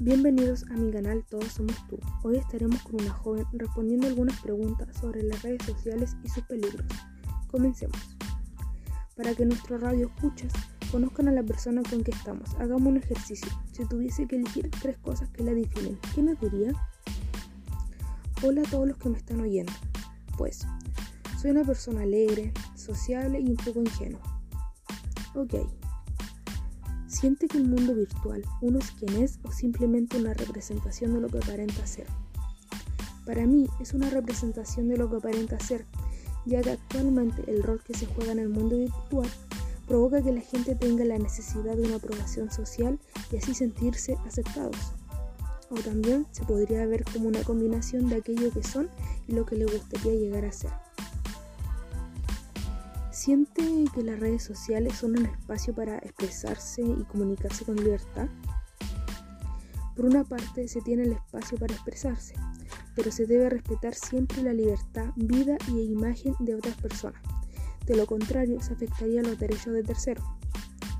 Bienvenidos a mi canal Todos Somos Tú. Hoy estaremos con una joven respondiendo algunas preguntas sobre las redes sociales y sus peligros. Comencemos. Para que nuestro radio escuchas conozcan a la persona con que estamos, hagamos un ejercicio. Si tuviese que elegir tres cosas que la definen, ¿qué nos diría? Hola a todos los que me están oyendo. Pues, soy una persona alegre, sociable y un poco ingenua. Ok. ¿Siente que el mundo virtual uno es quien es o simplemente una representación de lo que aparenta ser? Para mí es una representación de lo que aparenta ser, ya que actualmente el rol que se juega en el mundo virtual provoca que la gente tenga la necesidad de una aprobación social y así sentirse aceptados. O también se podría ver como una combinación de aquello que son y lo que le gustaría llegar a ser. ¿Siente que las redes sociales son un espacio para expresarse y comunicarse con libertad? Por una parte se tiene el espacio para expresarse, pero se debe respetar siempre la libertad, vida y imagen de otras personas. De lo contrario, se afectaría los derechos de terceros.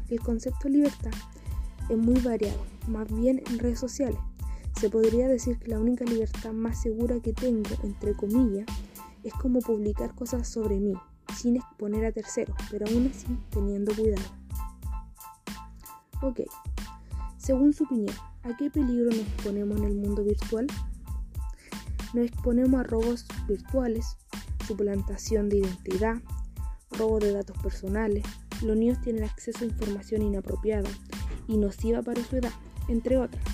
El concepto de libertad es muy variado, más bien en redes sociales. Se podría decir que la única libertad más segura que tengo, entre comillas, es como publicar cosas sobre mí, sin exponer a terceros, pero aún así teniendo cuidado. Ok, según su opinión, ¿a qué peligro nos exponemos en el mundo virtual? Nos exponemos a robos virtuales, suplantación de identidad, robo de datos personales, los niños tienen acceso a información inapropiada y nociva para su edad, entre otras.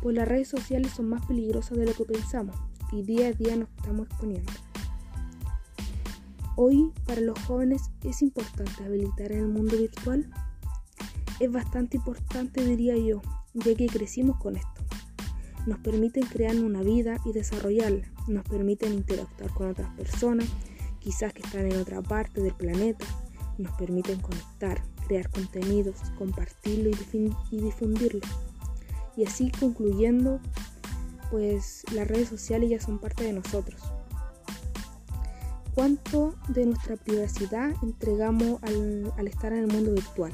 Pues las redes sociales son más peligrosas de lo que pensamos y día a día nos estamos exponiendo. Hoy para los jóvenes es importante habilitar en el mundo virtual. Es bastante importante diría yo, ya que crecimos con esto. Nos permiten crear una vida y desarrollarla. Nos permiten interactuar con otras personas, quizás que están en otra parte del planeta. Nos permiten conectar, crear contenidos, compartirlo y, difundirlo. Y así concluyendo, pues las redes sociales ya son parte de nosotros cuánto de nuestra privacidad entregamos al, estar en el mundo virtual.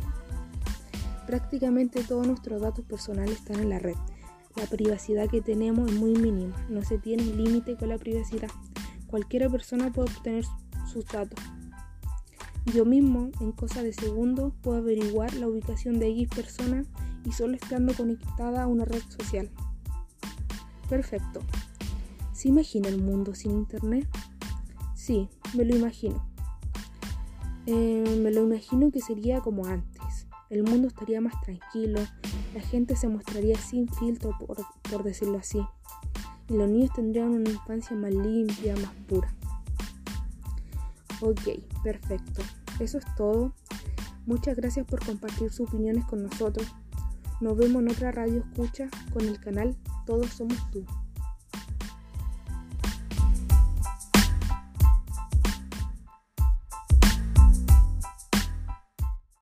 Prácticamente todos nuestros datos personales están en la red. La privacidad que tenemos es muy mínima, no se tiene límite con la privacidad. Cualquier persona puede obtener sus datos. Yo mismo, en cosa de segundos, puedo averiguar la ubicación de X persona y solo estando conectada a una red social. Perfecto. ¿Se imagina el mundo sin internet? Sí, me lo imagino. Eh, me lo imagino que sería como antes. El mundo estaría más tranquilo, la gente se mostraría sin filtro, por, decirlo así. Y los niños tendrían una infancia más limpia, más pura. Ok, perfecto. Eso es todo. Muchas gracias por compartir sus opiniones con nosotros. Nos vemos en otra radio escucha con el canal Todos Somos Tú.